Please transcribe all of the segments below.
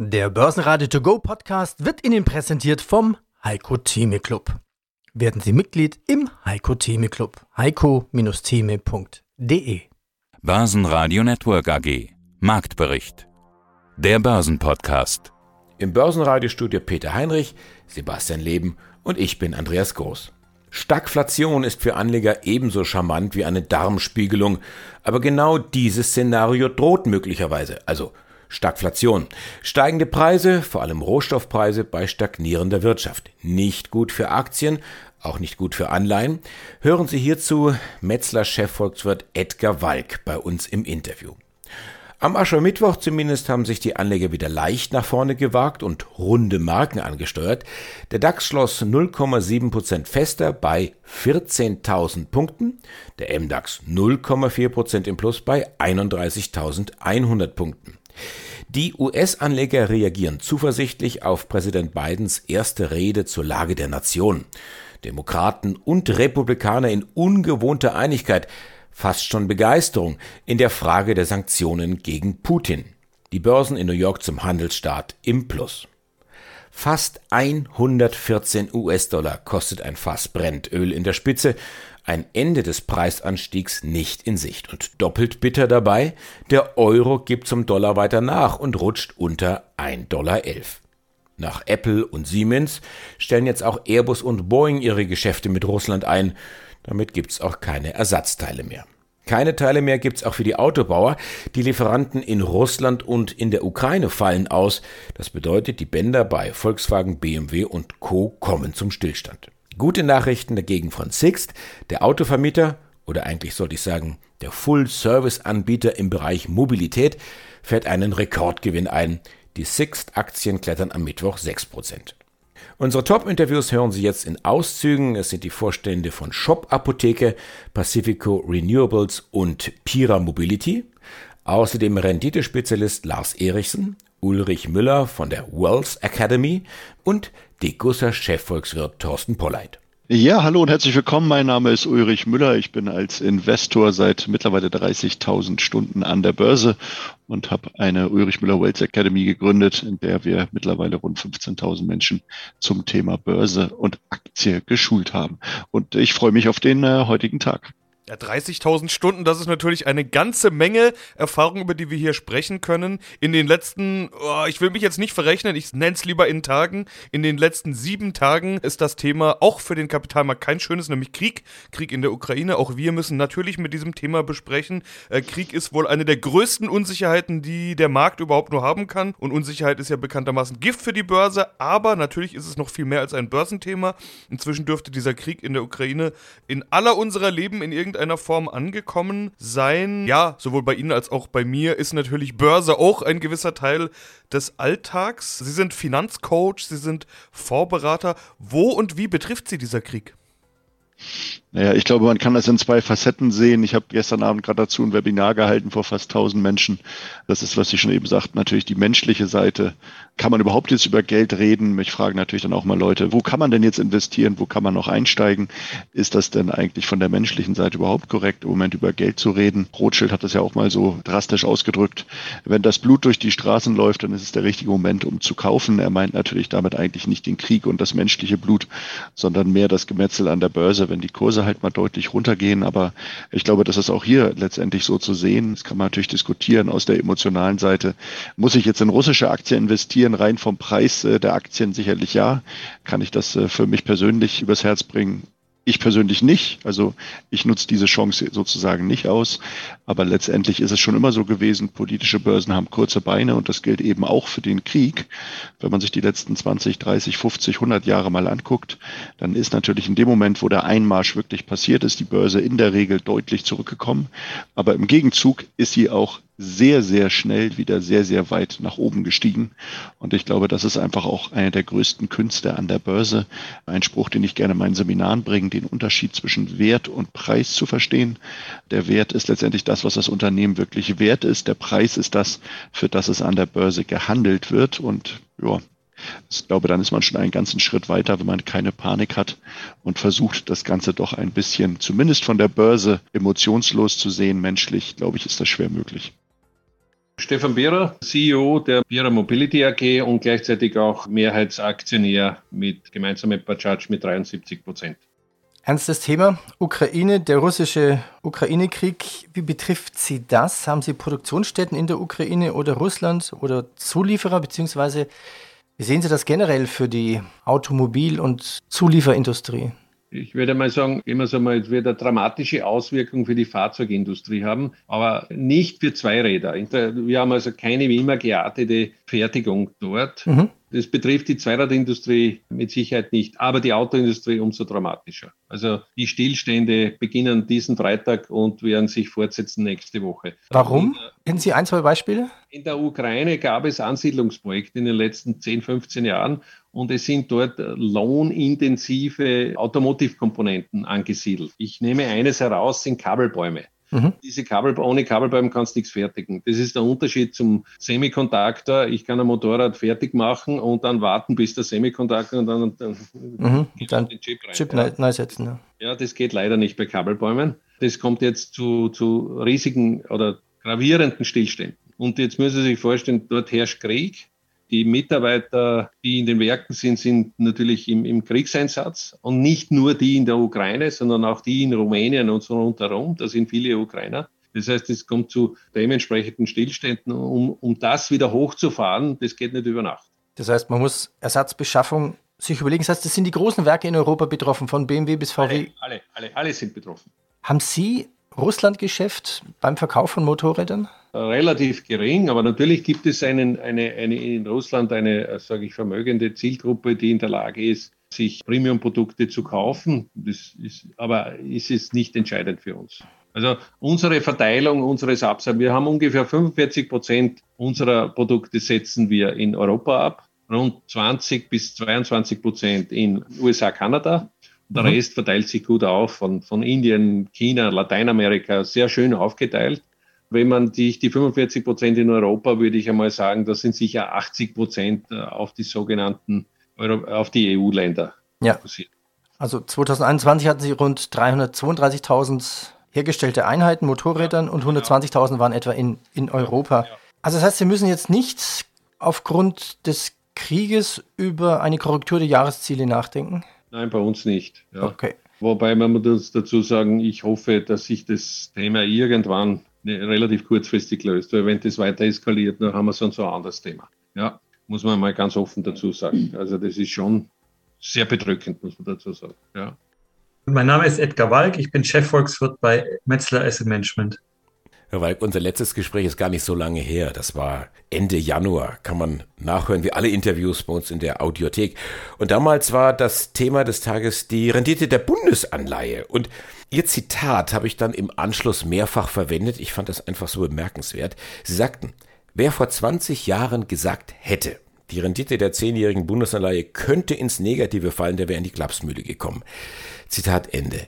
Der Börsenradio To Go Podcast wird Ihnen präsentiert vom Heiko Theme Club. Werden Sie Mitglied im Heiko Theme Club. heiko-theme.de Börsenradio Network AG Marktbericht Der Börsenpodcast Im Börsenradiostudio Peter Heinrich, Sebastian Leben und ich bin Andreas Groß. Stagflation ist für Anleger ebenso charmant wie eine Darmspiegelung, aber genau dieses Szenario droht möglicherweise, also Stagflation. Steigende Preise, vor allem Rohstoffpreise bei stagnierender Wirtschaft. Nicht gut für Aktien, auch nicht gut für Anleihen. Hören Sie hierzu Metzler-Chefvolkswirt Edgar Walk bei uns im Interview. Am Aschermittwoch zumindest haben sich die Anleger wieder leicht nach vorne gewagt und runde Marken angesteuert. Der DAX schloss 0,7% fester bei 14.000 Punkten, der MDAX 0,4% im Plus bei 31.100 Punkten. Die US-Anleger reagieren zuversichtlich auf Präsident Bidens erste Rede zur Lage der Nation. Demokraten und Republikaner in ungewohnter Einigkeit, fast schon Begeisterung in der Frage der Sanktionen gegen Putin. Die Börsen in New York zum Handelsstaat im Plus. Fast 114 US-Dollar kostet ein Fass Brennöl in der Spitze, ein Ende des Preisanstiegs nicht in Sicht. Und doppelt bitter dabei, der Euro gibt zum Dollar weiter nach und rutscht unter 1,11 Dollar. Nach Apple und Siemens stellen jetzt auch Airbus und Boeing ihre Geschäfte mit Russland ein. Damit gibt's auch keine Ersatzteile mehr. Keine Teile mehr gibt's auch für die Autobauer. Die Lieferanten in Russland und in der Ukraine fallen aus. Das bedeutet, die Bänder bei Volkswagen, BMW und Co. kommen zum Stillstand. Gute Nachrichten dagegen von Sixt, der Autovermieter oder eigentlich sollte ich sagen, der Full-Service-Anbieter im Bereich Mobilität fährt einen Rekordgewinn ein. Die Sixt-Aktien klettern am Mittwoch 6%. Unsere Top-Interviews hören Sie jetzt in Auszügen. Es sind die Vorstände von Shop Apotheke, Pacifico Renewables und Pira Mobility. Außerdem Renditespezialist Lars Erichsen, Ulrich Müller von der Wells Academy und Degussa Chefvolkswirt Thorsten Polleit. Ja, hallo und herzlich willkommen. Mein Name ist Ulrich Müller. Ich bin als Investor seit mittlerweile 30.000 Stunden an der Börse und habe eine Ulrich Müller Wealth Academy gegründet, in der wir mittlerweile rund 15.000 Menschen zum Thema Börse und Aktie geschult haben. Und ich freue mich auf den äh, heutigen Tag. Ja, 30.000 Stunden, das ist natürlich eine ganze Menge Erfahrung, über die wir hier sprechen können. In den letzten, oh, ich will mich jetzt nicht verrechnen, ich nenne es lieber in Tagen. In den letzten sieben Tagen ist das Thema auch für den Kapitalmarkt kein schönes, nämlich Krieg. Krieg in der Ukraine. Auch wir müssen natürlich mit diesem Thema besprechen. Äh, Krieg ist wohl eine der größten Unsicherheiten, die der Markt überhaupt nur haben kann. Und Unsicherheit ist ja bekanntermaßen Gift für die Börse. Aber natürlich ist es noch viel mehr als ein Börsenthema. Inzwischen dürfte dieser Krieg in der Ukraine in aller unserer Leben in irgendeiner irgendeiner Form angekommen sein. Ja, sowohl bei Ihnen als auch bei mir ist natürlich Börse auch ein gewisser Teil des Alltags. Sie sind Finanzcoach, Sie sind Vorberater. Wo und wie betrifft Sie dieser Krieg? Naja, ich glaube, man kann das in zwei Facetten sehen. Ich habe gestern Abend gerade dazu ein Webinar gehalten vor fast 1000 Menschen. Das ist, was ich schon eben sagte, natürlich die menschliche Seite. Kann man überhaupt jetzt über Geld reden? Mich fragen natürlich dann auch mal Leute, wo kann man denn jetzt investieren? Wo kann man noch einsteigen? Ist das denn eigentlich von der menschlichen Seite überhaupt korrekt, im Moment über Geld zu reden? Rothschild hat das ja auch mal so drastisch ausgedrückt. Wenn das Blut durch die Straßen läuft, dann ist es der richtige Moment, um zu kaufen. Er meint natürlich damit eigentlich nicht den Krieg und das menschliche Blut, sondern mehr das Gemetzel an der Börse, wenn die Kurse halt mal deutlich runtergehen. Aber ich glaube, das ist auch hier letztendlich so zu sehen. Das kann man natürlich diskutieren aus der emotionalen Seite. Muss ich jetzt in russische Aktien investieren? Rein vom Preis äh, der Aktien sicherlich ja. Kann ich das äh, für mich persönlich übers Herz bringen? Ich persönlich nicht. Also ich nutze diese Chance sozusagen nicht aus. Aber letztendlich ist es schon immer so gewesen, politische Börsen haben kurze Beine und das gilt eben auch für den Krieg. Wenn man sich die letzten 20, 30, 50, 100 Jahre mal anguckt, dann ist natürlich in dem Moment, wo der Einmarsch wirklich passiert ist, die Börse in der Regel deutlich zurückgekommen. Aber im Gegenzug ist sie auch sehr, sehr schnell wieder sehr, sehr weit nach oben gestiegen. Und ich glaube, das ist einfach auch eine der größten Künste an der Börse. Ein Spruch, den ich gerne in meinen Seminaren bringe, den Unterschied zwischen Wert und Preis zu verstehen. Der Wert ist letztendlich das, was das Unternehmen wirklich wert ist. Der Preis ist das, für das es an der Börse gehandelt wird. Und ja, ich glaube, dann ist man schon einen ganzen Schritt weiter, wenn man keine Panik hat und versucht, das Ganze doch ein bisschen, zumindest von der Börse, emotionslos zu sehen, menschlich, glaube ich, ist das schwer möglich. Stefan Bierer, CEO der Bierer Mobility AG und gleichzeitig auch Mehrheitsaktionär mit gemeinsam mit Bajaj mit 73 Prozent. Ernstes Thema. Ukraine, der russische Ukraine-Krieg. Wie betrifft Sie das? Haben Sie Produktionsstätten in der Ukraine oder Russland oder Zulieferer? Beziehungsweise wie sehen Sie das generell für die Automobil- und Zulieferindustrie? Ich würde mal sagen, immer so mal, es wird eine dramatische Auswirkung für die Fahrzeugindustrie haben, aber nicht für Zweiräder. Wir haben also keine wie immer geartete Fertigung dort. Mhm. Das betrifft die Zweiradindustrie mit Sicherheit nicht, aber die Autoindustrie umso dramatischer. Also die Stillstände beginnen diesen Freitag und werden sich fortsetzen nächste Woche. Warum? Kennen Sie ein, zwei Beispiele? In der Ukraine gab es Ansiedlungsprojekte in den letzten 10, 15 Jahren und es sind dort lohnintensive Automotive-Komponenten angesiedelt. Ich nehme eines heraus, sind Kabelbäume. Mhm. Diese Kabel, ohne Kabelbaum kannst du nichts fertigen. Das ist der Unterschied zum Semiconductor. Ich kann ein Motorrad fertig machen und dann warten, bis der Semiconductor und dann, dann, mhm. dann den Chip rein. Chip ja. neu setzen. Ja. ja, das geht leider nicht bei Kabelbäumen. Das kommt jetzt zu, zu riesigen oder gravierenden Stillständen. Und jetzt müssen Sie sich vorstellen, dort herrscht Krieg. Die Mitarbeiter, die in den Werken sind, sind natürlich im, im Kriegseinsatz und nicht nur die in der Ukraine, sondern auch die in Rumänien und so rundherum. Da sind viele Ukrainer. Das heißt, es kommt zu dementsprechenden Stillständen. Um, um das wieder hochzufahren, das geht nicht über Nacht. Das heißt, man muss Ersatzbeschaffung sich überlegen. Das heißt, es sind die großen Werke in Europa betroffen, von BMW bis VW. Alle, alle, alle, alle sind betroffen. Haben Sie Russlandgeschäft beim Verkauf von Motorrädern? Relativ gering, aber natürlich gibt es einen, eine, eine, in Russland eine, sage ich, vermögende Zielgruppe, die in der Lage ist, sich Premium-Produkte zu kaufen. Das ist, aber ist es nicht entscheidend für uns. Also unsere Verteilung unseres Absatzes, wir haben ungefähr 45 Prozent unserer Produkte setzen wir in Europa ab, rund 20 bis 22 Prozent in USA, Kanada der mhm. Rest verteilt sich gut auf von, von Indien, China, Lateinamerika, sehr schön aufgeteilt. Wenn man sich die 45 Prozent in Europa, würde ich einmal sagen, das sind sicher 80 Prozent äh, auf die sogenannten, auf die EU-Länder ja. fokussiert. Also 2021 hatten Sie rund 332.000 hergestellte Einheiten, Motorrädern und 120.000 genau. waren etwa in, in Europa. Also das heißt, Sie müssen jetzt nicht aufgrund des Krieges über eine Korrektur der Jahresziele nachdenken? Nein, bei uns nicht. Ja. Okay. Wobei man muss dazu sagen, ich hoffe, dass sich das Thema irgendwann relativ kurzfristig löst, weil wenn das weiter eskaliert, dann haben wir sonst so ein anderes Thema. Ja, muss man mal ganz offen dazu sagen. Also das ist schon sehr bedrückend, muss man dazu sagen. Ja. Mein Name ist Edgar Walk, ich bin Chefvolkswirt bei Metzler Asset Management. Herr Walk, unser letztes Gespräch ist gar nicht so lange her. Das war Ende Januar. Kann man nachhören, wie alle Interviews bei uns in der Audiothek. Und damals war das Thema des Tages die Rendite der Bundesanleihe. Und Ihr Zitat habe ich dann im Anschluss mehrfach verwendet. Ich fand das einfach so bemerkenswert. Sie sagten, wer vor 20 Jahren gesagt hätte, die Rendite der zehnjährigen Bundesanleihe könnte ins Negative fallen, der wäre in die Klapsmühle gekommen. Zitat Ende.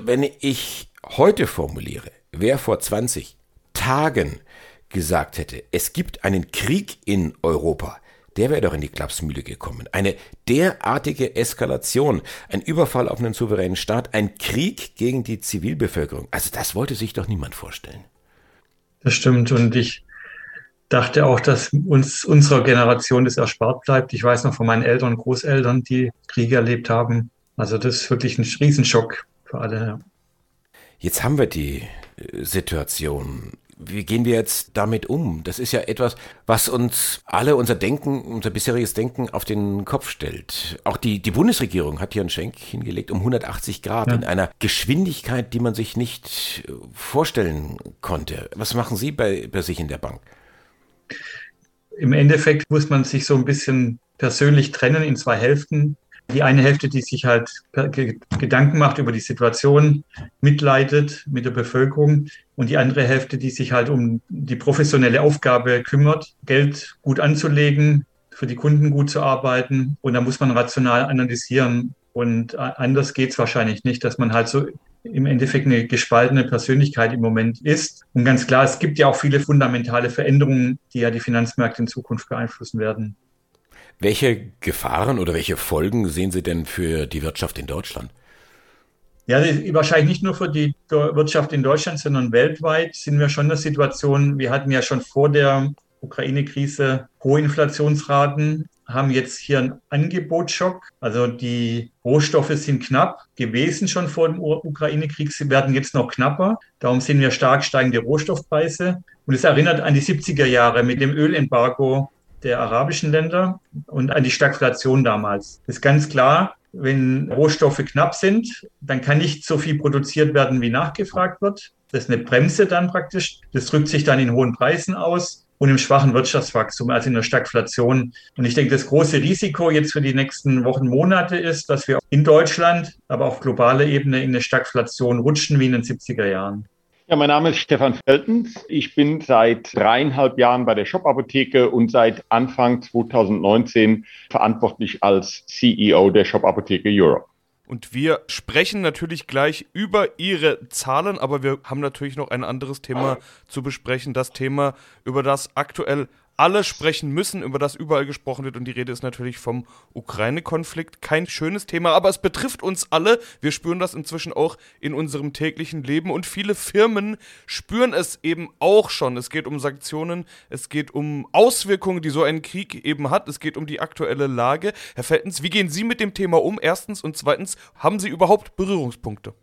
Wenn ich heute formuliere, wer vor 20 Tagen gesagt hätte, es gibt einen Krieg in Europa, der wäre doch in die Klapsmühle gekommen. Eine derartige Eskalation, ein Überfall auf einen souveränen Staat, ein Krieg gegen die Zivilbevölkerung. Also das wollte sich doch niemand vorstellen. Das stimmt und ich dachte auch, dass uns unserer Generation das erspart bleibt. Ich weiß noch von meinen Eltern und Großeltern, die Kriege erlebt haben. Also das ist wirklich ein Riesenschock für alle. Jetzt haben wir die Situation. Wie gehen wir jetzt damit um? Das ist ja etwas, was uns alle unser Denken, unser bisheriges Denken auf den Kopf stellt. Auch die, die Bundesregierung hat hier einen Schenk hingelegt um 180 Grad ja. in einer Geschwindigkeit, die man sich nicht äh, vorstellen konnte. Was machen Sie bei, bei sich in der Bank? Im Endeffekt muss man sich so ein bisschen persönlich trennen in zwei Hälften. Die eine Hälfte, die sich halt Gedanken macht über die Situation, mitleidet mit der Bevölkerung und die andere Hälfte, die sich halt um die professionelle Aufgabe kümmert, Geld gut anzulegen, für die Kunden gut zu arbeiten und da muss man rational analysieren und anders geht es wahrscheinlich nicht, dass man halt so im Endeffekt eine gespaltene Persönlichkeit im Moment ist. Und ganz klar, es gibt ja auch viele fundamentale Veränderungen, die ja die Finanzmärkte in Zukunft beeinflussen werden. Welche Gefahren oder welche Folgen sehen Sie denn für die Wirtschaft in Deutschland? Ja, wahrscheinlich nicht nur für die Wirtschaft in Deutschland, sondern weltweit sind wir schon in der Situation, wir hatten ja schon vor der Ukraine-Krise hohe Inflationsraten, haben jetzt hier einen Angebotsschock. Also die Rohstoffe sind knapp gewesen schon vor dem Ukraine-Krieg. Sie werden jetzt noch knapper. Darum sehen wir stark steigende Rohstoffpreise. Und es erinnert an die 70er Jahre mit dem Ölembargo der arabischen Länder und an die Stagflation damals. Das ist ganz klar, wenn Rohstoffe knapp sind, dann kann nicht so viel produziert werden, wie nachgefragt wird. Das ist eine Bremse dann praktisch. Das drückt sich dann in hohen Preisen aus und im schwachen Wirtschaftswachstum, also in der Stagflation. Und ich denke, das große Risiko jetzt für die nächsten Wochen, Monate ist, dass wir in Deutschland, aber auf globaler Ebene in eine Stagflation rutschen wie in den 70er Jahren. Ja, mein Name ist Stefan Feltens. Ich bin seit dreieinhalb Jahren bei der Shop-Apotheke und seit Anfang 2019 verantwortlich als CEO der Shop-Apotheke Europe. Und wir sprechen natürlich gleich über Ihre Zahlen, aber wir haben natürlich noch ein anderes Thema zu besprechen. Das Thema, über das aktuell alle sprechen müssen, über das überall gesprochen wird. Und die Rede ist natürlich vom Ukraine-Konflikt. Kein schönes Thema, aber es betrifft uns alle. Wir spüren das inzwischen auch in unserem täglichen Leben. Und viele Firmen spüren es eben auch schon. Es geht um Sanktionen, es geht um Auswirkungen, die so ein Krieg eben hat. Es geht um die aktuelle Lage. Herr Feltens, wie gehen Sie mit dem Thema um? Erstens und zweitens, haben Sie überhaupt Berührungspunkte?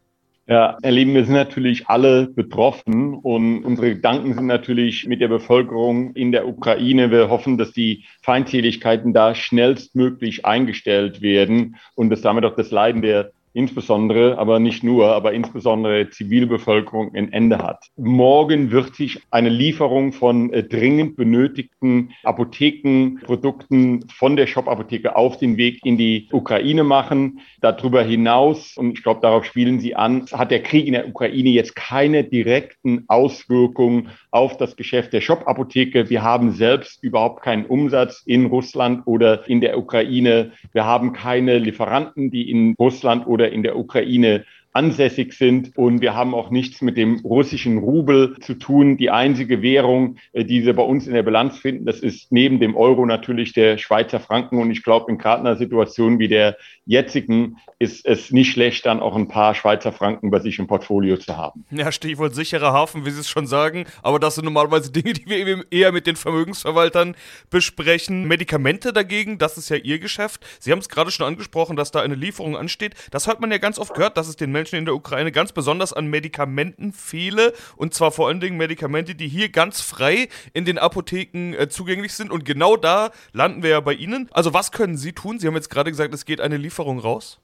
Ja, Herr Lieben, wir sind natürlich alle betroffen und unsere Gedanken sind natürlich mit der Bevölkerung in der Ukraine. Wir hoffen, dass die Feindseligkeiten da schnellstmöglich eingestellt werden und dass damit auch das Leiden der insbesondere, aber nicht nur, aber insbesondere Zivilbevölkerung ein Ende hat. Morgen wird sich eine Lieferung von äh, dringend benötigten Apothekenprodukten von der Shop-Apotheke auf den Weg in die Ukraine machen. Darüber hinaus, und ich glaube, darauf spielen Sie an, hat der Krieg in der Ukraine jetzt keine direkten Auswirkungen auf das Geschäft der Shop-Apotheke. Wir haben selbst überhaupt keinen Umsatz in Russland oder in der Ukraine. Wir haben keine Lieferanten, die in Russland oder in der Ukraine ansässig sind. Und wir haben auch nichts mit dem russischen Rubel zu tun. Die einzige Währung, äh, die sie bei uns in der Bilanz finden, das ist neben dem Euro natürlich der Schweizer Franken. Und ich glaube, in gerade einer Situation wie der jetzigen ist es nicht schlecht, dann auch ein paar Schweizer Franken bei sich im Portfolio zu haben. Ja, Stichwort sicherer Hafen, wie Sie es schon sagen. Aber das sind normalerweise Dinge, die wir eher mit den Vermögensverwaltern besprechen. Medikamente dagegen, das ist ja Ihr Geschäft. Sie haben es gerade schon angesprochen, dass da eine Lieferung ansteht. Das hat man ja ganz oft gehört, dass es den Menschen in der Ukraine ganz besonders an Medikamenten fehle. Und zwar vor allen Dingen Medikamente, die hier ganz frei in den Apotheken äh, zugänglich sind. Und genau da landen wir ja bei Ihnen. Also was können Sie tun? Sie haben jetzt gerade gesagt, es geht eine Lieferung raus.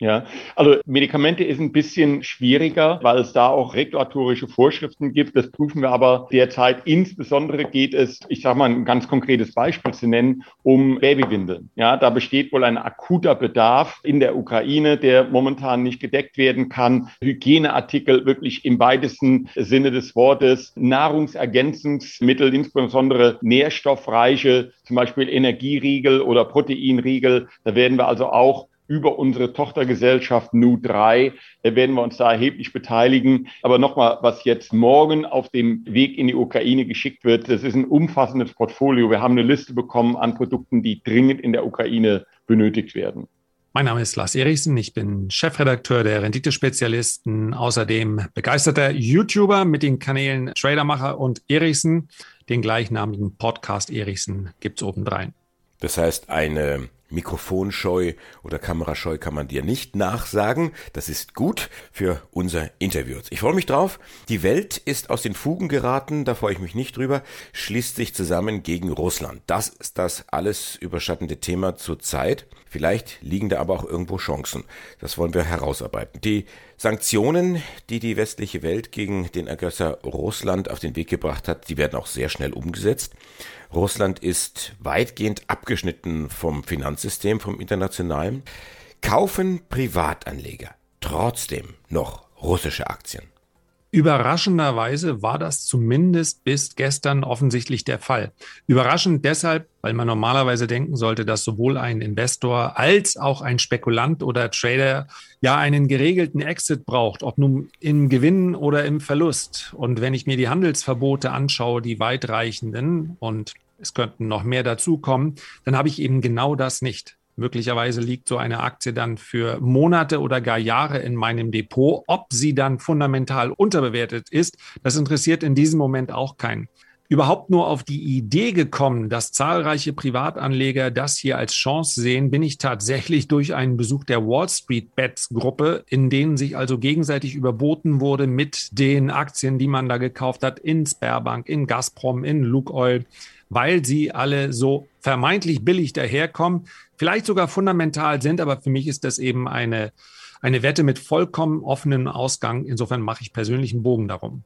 Ja, also Medikamente ist ein bisschen schwieriger, weil es da auch regulatorische Vorschriften gibt. Das prüfen wir aber derzeit. Insbesondere geht es, ich sage mal ein ganz konkretes Beispiel zu nennen, um Babywindeln. Ja, da besteht wohl ein akuter Bedarf in der Ukraine, der momentan nicht gedeckt werden kann. Hygieneartikel wirklich im weitesten Sinne des Wortes, Nahrungsergänzungsmittel, insbesondere nährstoffreiche, zum Beispiel Energieriegel oder Proteinriegel. Da werden wir also auch über unsere Tochtergesellschaft Nu3 werden wir uns da erheblich beteiligen. Aber nochmal, was jetzt morgen auf dem Weg in die Ukraine geschickt wird, das ist ein umfassendes Portfolio. Wir haben eine Liste bekommen an Produkten, die dringend in der Ukraine benötigt werden. Mein Name ist Lars Erichsen, ich bin Chefredakteur der Renditespezialisten, außerdem begeisterter YouTuber mit den Kanälen Tradermacher und Erichsen. Den gleichnamigen Podcast Erichsen gibt's obendrein. Das heißt, eine Mikrofonscheu oder Kamerascheu kann man dir nicht nachsagen. Das ist gut für unser Interview. Ich freue mich drauf. Die Welt ist aus den Fugen geraten, da freue ich mich nicht drüber, schließt sich zusammen gegen Russland. Das ist das alles überschattende Thema zur Zeit. Vielleicht liegen da aber auch irgendwo Chancen. Das wollen wir herausarbeiten. Die Sanktionen, die die westliche Welt gegen den Aggressor Russland auf den Weg gebracht hat, die werden auch sehr schnell umgesetzt. Russland ist weitgehend abgeschnitten vom Finanzsystem, vom internationalen. Kaufen Privatanleger trotzdem noch russische Aktien? Überraschenderweise war das zumindest bis gestern offensichtlich der Fall. Überraschend deshalb, weil man normalerweise denken sollte, dass sowohl ein Investor als auch ein Spekulant oder Trader ja einen geregelten Exit braucht, ob nun im Gewinn oder im Verlust. Und wenn ich mir die Handelsverbote anschaue, die weitreichenden, und es könnten noch mehr dazukommen, dann habe ich eben genau das nicht. Möglicherweise liegt so eine Aktie dann für Monate oder gar Jahre in meinem Depot. Ob sie dann fundamental unterbewertet ist, das interessiert in diesem Moment auch keinen überhaupt nur auf die Idee gekommen, dass zahlreiche Privatanleger das hier als Chance sehen, bin ich tatsächlich durch einen Besuch der Wall Street Bets Gruppe, in denen sich also gegenseitig überboten wurde mit den Aktien, die man da gekauft hat, in Sperrbank, in Gazprom, in Lukoil, weil sie alle so vermeintlich billig daherkommen, vielleicht sogar fundamental sind, aber für mich ist das eben eine, eine Wette mit vollkommen offenem Ausgang. Insofern mache ich persönlich einen Bogen darum.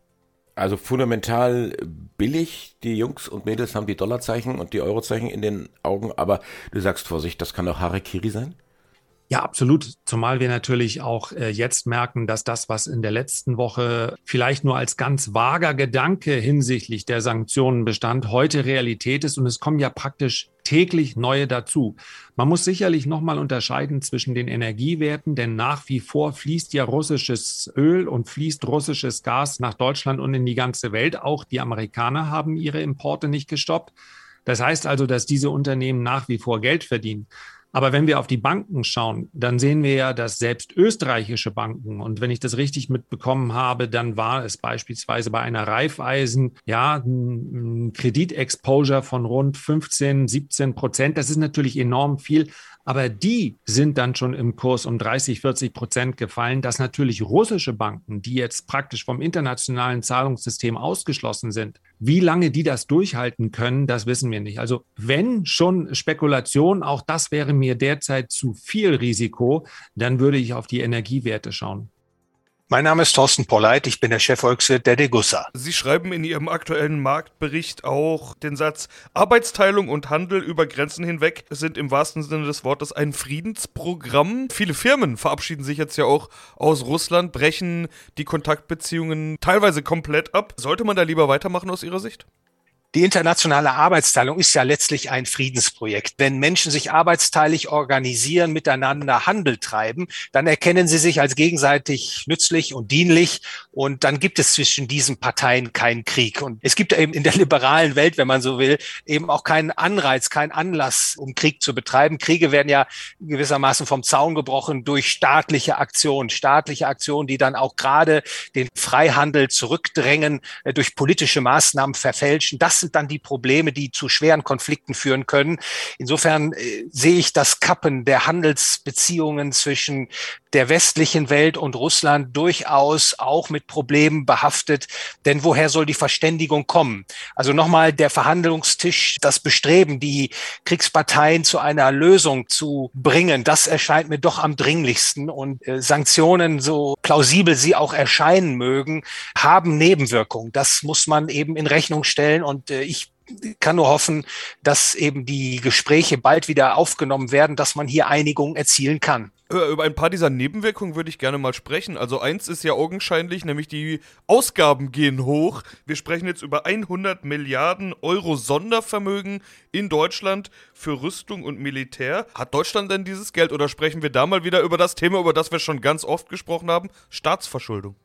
Also fundamental billig. Die Jungs und Mädels haben die Dollarzeichen und die Eurozeichen in den Augen, aber du sagst Vorsicht, das kann doch Harakiri sein? Ja, absolut. Zumal wir natürlich auch äh, jetzt merken, dass das, was in der letzten Woche vielleicht nur als ganz vager Gedanke hinsichtlich der Sanktionen bestand, heute Realität ist. Und es kommen ja praktisch täglich neue dazu. Man muss sicherlich nochmal unterscheiden zwischen den Energiewerten, denn nach wie vor fließt ja russisches Öl und fließt russisches Gas nach Deutschland und in die ganze Welt. Auch die Amerikaner haben ihre Importe nicht gestoppt. Das heißt also, dass diese Unternehmen nach wie vor Geld verdienen. Aber wenn wir auf die Banken schauen, dann sehen wir ja, dass selbst österreichische Banken, und wenn ich das richtig mitbekommen habe, dann war es beispielsweise bei einer Raiffeisen, ja, ein Kreditexposure von rund 15, 17 Prozent. Das ist natürlich enorm viel. Aber die sind dann schon im Kurs um 30, 40 Prozent gefallen, dass natürlich russische Banken, die jetzt praktisch vom internationalen Zahlungssystem ausgeschlossen sind, wie lange die das durchhalten können, das wissen wir nicht. Also wenn schon Spekulation, auch das wäre mir derzeit zu viel Risiko, dann würde ich auf die Energiewerte schauen. Mein Name ist Thorsten Polleit, ich bin der Chefvolkswirt der Degussa. Sie schreiben in Ihrem aktuellen Marktbericht auch den Satz, Arbeitsteilung und Handel über Grenzen hinweg sind im wahrsten Sinne des Wortes ein Friedensprogramm. Viele Firmen verabschieden sich jetzt ja auch aus Russland, brechen die Kontaktbeziehungen teilweise komplett ab. Sollte man da lieber weitermachen aus Ihrer Sicht? Die internationale Arbeitsteilung ist ja letztlich ein Friedensprojekt. Wenn Menschen sich arbeitsteilig organisieren, miteinander Handel treiben, dann erkennen sie sich als gegenseitig nützlich und dienlich und dann gibt es zwischen diesen Parteien keinen Krieg. Und es gibt eben in der liberalen Welt, wenn man so will, eben auch keinen Anreiz, keinen Anlass, um Krieg zu betreiben. Kriege werden ja gewissermaßen vom Zaun gebrochen durch staatliche Aktionen, staatliche Aktionen, die dann auch gerade den Freihandel zurückdrängen, äh, durch politische Maßnahmen verfälschen. Das sind dann die Probleme, die zu schweren Konflikten führen können. Insofern äh, sehe ich das Kappen der Handelsbeziehungen zwischen der westlichen Welt und Russland durchaus auch mit Problemen behaftet. Denn woher soll die Verständigung kommen? Also nochmal der Verhandlungstisch, das Bestreben, die Kriegsparteien zu einer Lösung zu bringen, das erscheint mir doch am dringlichsten. Und äh, Sanktionen, so plausibel sie auch erscheinen mögen, haben Nebenwirkungen. Das muss man eben in Rechnung stellen. Und äh, ich kann nur hoffen, dass eben die Gespräche bald wieder aufgenommen werden, dass man hier Einigung erzielen kann. Über ein paar dieser Nebenwirkungen würde ich gerne mal sprechen. Also eins ist ja augenscheinlich, nämlich die Ausgaben gehen hoch. Wir sprechen jetzt über 100 Milliarden Euro Sondervermögen in Deutschland für Rüstung und Militär. Hat Deutschland denn dieses Geld oder sprechen wir da mal wieder über das Thema, über das wir schon ganz oft gesprochen haben? Staatsverschuldung.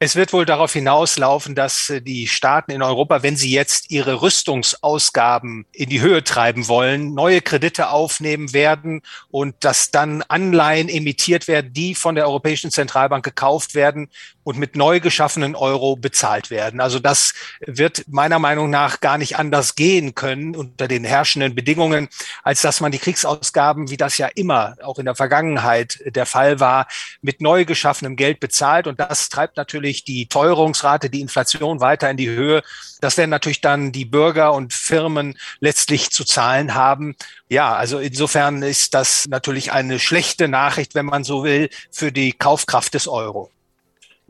Es wird wohl darauf hinauslaufen, dass äh, die Staaten in Europa, wenn sie jetzt ihre Rüstungsausgaben in die Höhe treiben wollen, neue Kredite aufnehmen werden und dass dann Anleihen emittiert werden, die von der Europäischen Zentralbank gekauft werden und mit neu geschaffenen Euro bezahlt werden. Also das wird meiner Meinung nach gar nicht anders gehen können unter den herrschenden Bedingungen, als dass man die Kriegsausgaben, wie das ja immer auch in der Vergangenheit der Fall war, mit neu geschaffenem Geld bezahlt. Und das treibt natürlich die Teuerungsrate, die Inflation weiter in die Höhe. Das werden natürlich dann die Bürger und Firmen letztlich zu zahlen haben. Ja, also insofern ist das natürlich eine schlechte Nachricht, wenn man so will, für die Kaufkraft des Euro.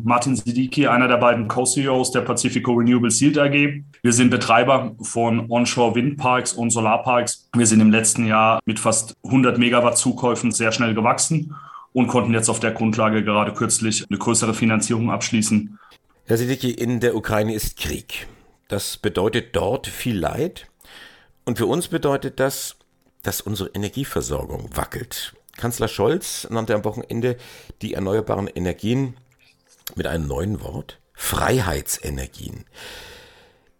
Martin Siddiqui, einer der beiden Co-CEOs der Pacifico Renewable Yield AG. Wir sind Betreiber von Onshore Windparks und Solarparks. Wir sind im letzten Jahr mit fast 100 Megawatt Zukäufen sehr schnell gewachsen und konnten jetzt auf der Grundlage gerade kürzlich eine größere Finanzierung abschließen. Herr Sidicki, in der Ukraine ist Krieg. Das bedeutet dort viel Leid. Und für uns bedeutet das, dass unsere Energieversorgung wackelt. Kanzler Scholz nannte am Wochenende die erneuerbaren Energien mit einem neuen Wort Freiheitsenergien.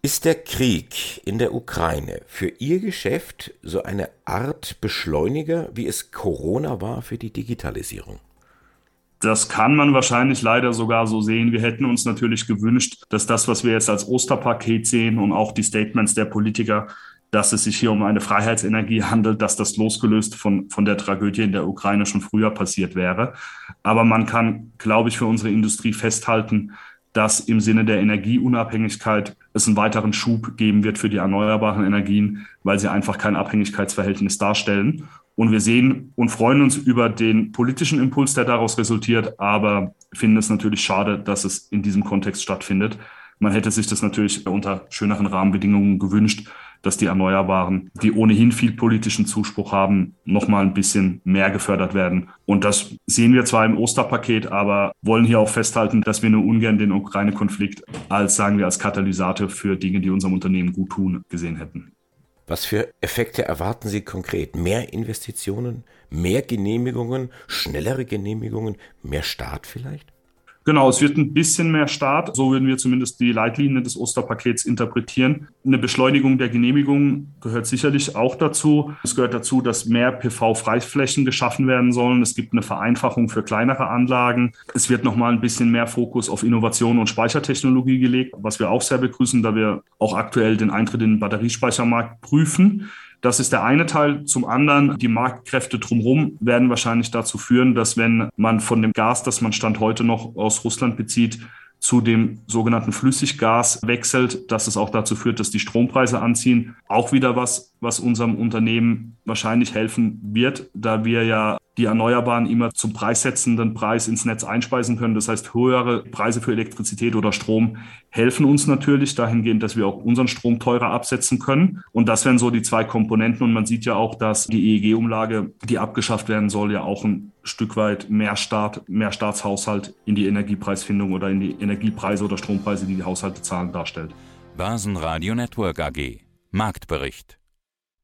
Ist der Krieg in der Ukraine für Ihr Geschäft so eine Art Beschleuniger, wie es Corona war für die Digitalisierung? Das kann man wahrscheinlich leider sogar so sehen. Wir hätten uns natürlich gewünscht, dass das, was wir jetzt als Osterpaket sehen und auch die Statements der Politiker, dass es sich hier um eine Freiheitsenergie handelt, dass das losgelöst von, von der Tragödie in der Ukraine schon früher passiert wäre. Aber man kann, glaube ich, für unsere Industrie festhalten, dass im Sinne der Energieunabhängigkeit es einen weiteren Schub geben wird für die erneuerbaren Energien, weil sie einfach kein Abhängigkeitsverhältnis darstellen. Und wir sehen und freuen uns über den politischen Impuls, der daraus resultiert, aber finden es natürlich schade, dass es in diesem Kontext stattfindet. Man hätte sich das natürlich unter schöneren Rahmenbedingungen gewünscht, dass die Erneuerbaren, die ohnehin viel politischen Zuspruch haben, noch mal ein bisschen mehr gefördert werden. Und das sehen wir zwar im Osterpaket, aber wollen hier auch festhalten, dass wir nur ungern den Ukraine-Konflikt als, sagen wir, als Katalysator für Dinge, die unserem Unternehmen gut tun, gesehen hätten. Was für Effekte erwarten Sie konkret? Mehr Investitionen, mehr Genehmigungen, schnellere Genehmigungen, mehr Staat vielleicht? Genau, es wird ein bisschen mehr Start, so würden wir zumindest die Leitlinien des Osterpakets interpretieren. Eine Beschleunigung der Genehmigung gehört sicherlich auch dazu. Es gehört dazu, dass mehr PV-Freiflächen geschaffen werden sollen. Es gibt eine Vereinfachung für kleinere Anlagen. Es wird nochmal ein bisschen mehr Fokus auf Innovation und Speichertechnologie gelegt, was wir auch sehr begrüßen, da wir auch aktuell den Eintritt in den Batteriespeichermarkt prüfen. Das ist der eine Teil. Zum anderen, die Marktkräfte drumherum werden wahrscheinlich dazu führen, dass wenn man von dem Gas, das man Stand heute noch aus Russland bezieht, zu dem sogenannten Flüssiggas wechselt, dass es auch dazu führt, dass die Strompreise anziehen. Auch wieder was, was unserem Unternehmen wahrscheinlich helfen wird, da wir ja die Erneuerbaren immer zum preissetzenden Preis ins Netz einspeisen können. Das heißt, höhere Preise für Elektrizität oder Strom helfen uns natürlich dahingehend, dass wir auch unseren Strom teurer absetzen können. Und das wären so die zwei Komponenten. Und man sieht ja auch, dass die EEG-Umlage, die abgeschafft werden soll, ja auch ein Stück weit mehr Staat, mehr Staatshaushalt in die Energiepreisfindung oder in die Energiepreise oder Strompreise, die die Haushalte zahlen, darstellt. Börsenradio Network AG. Marktbericht.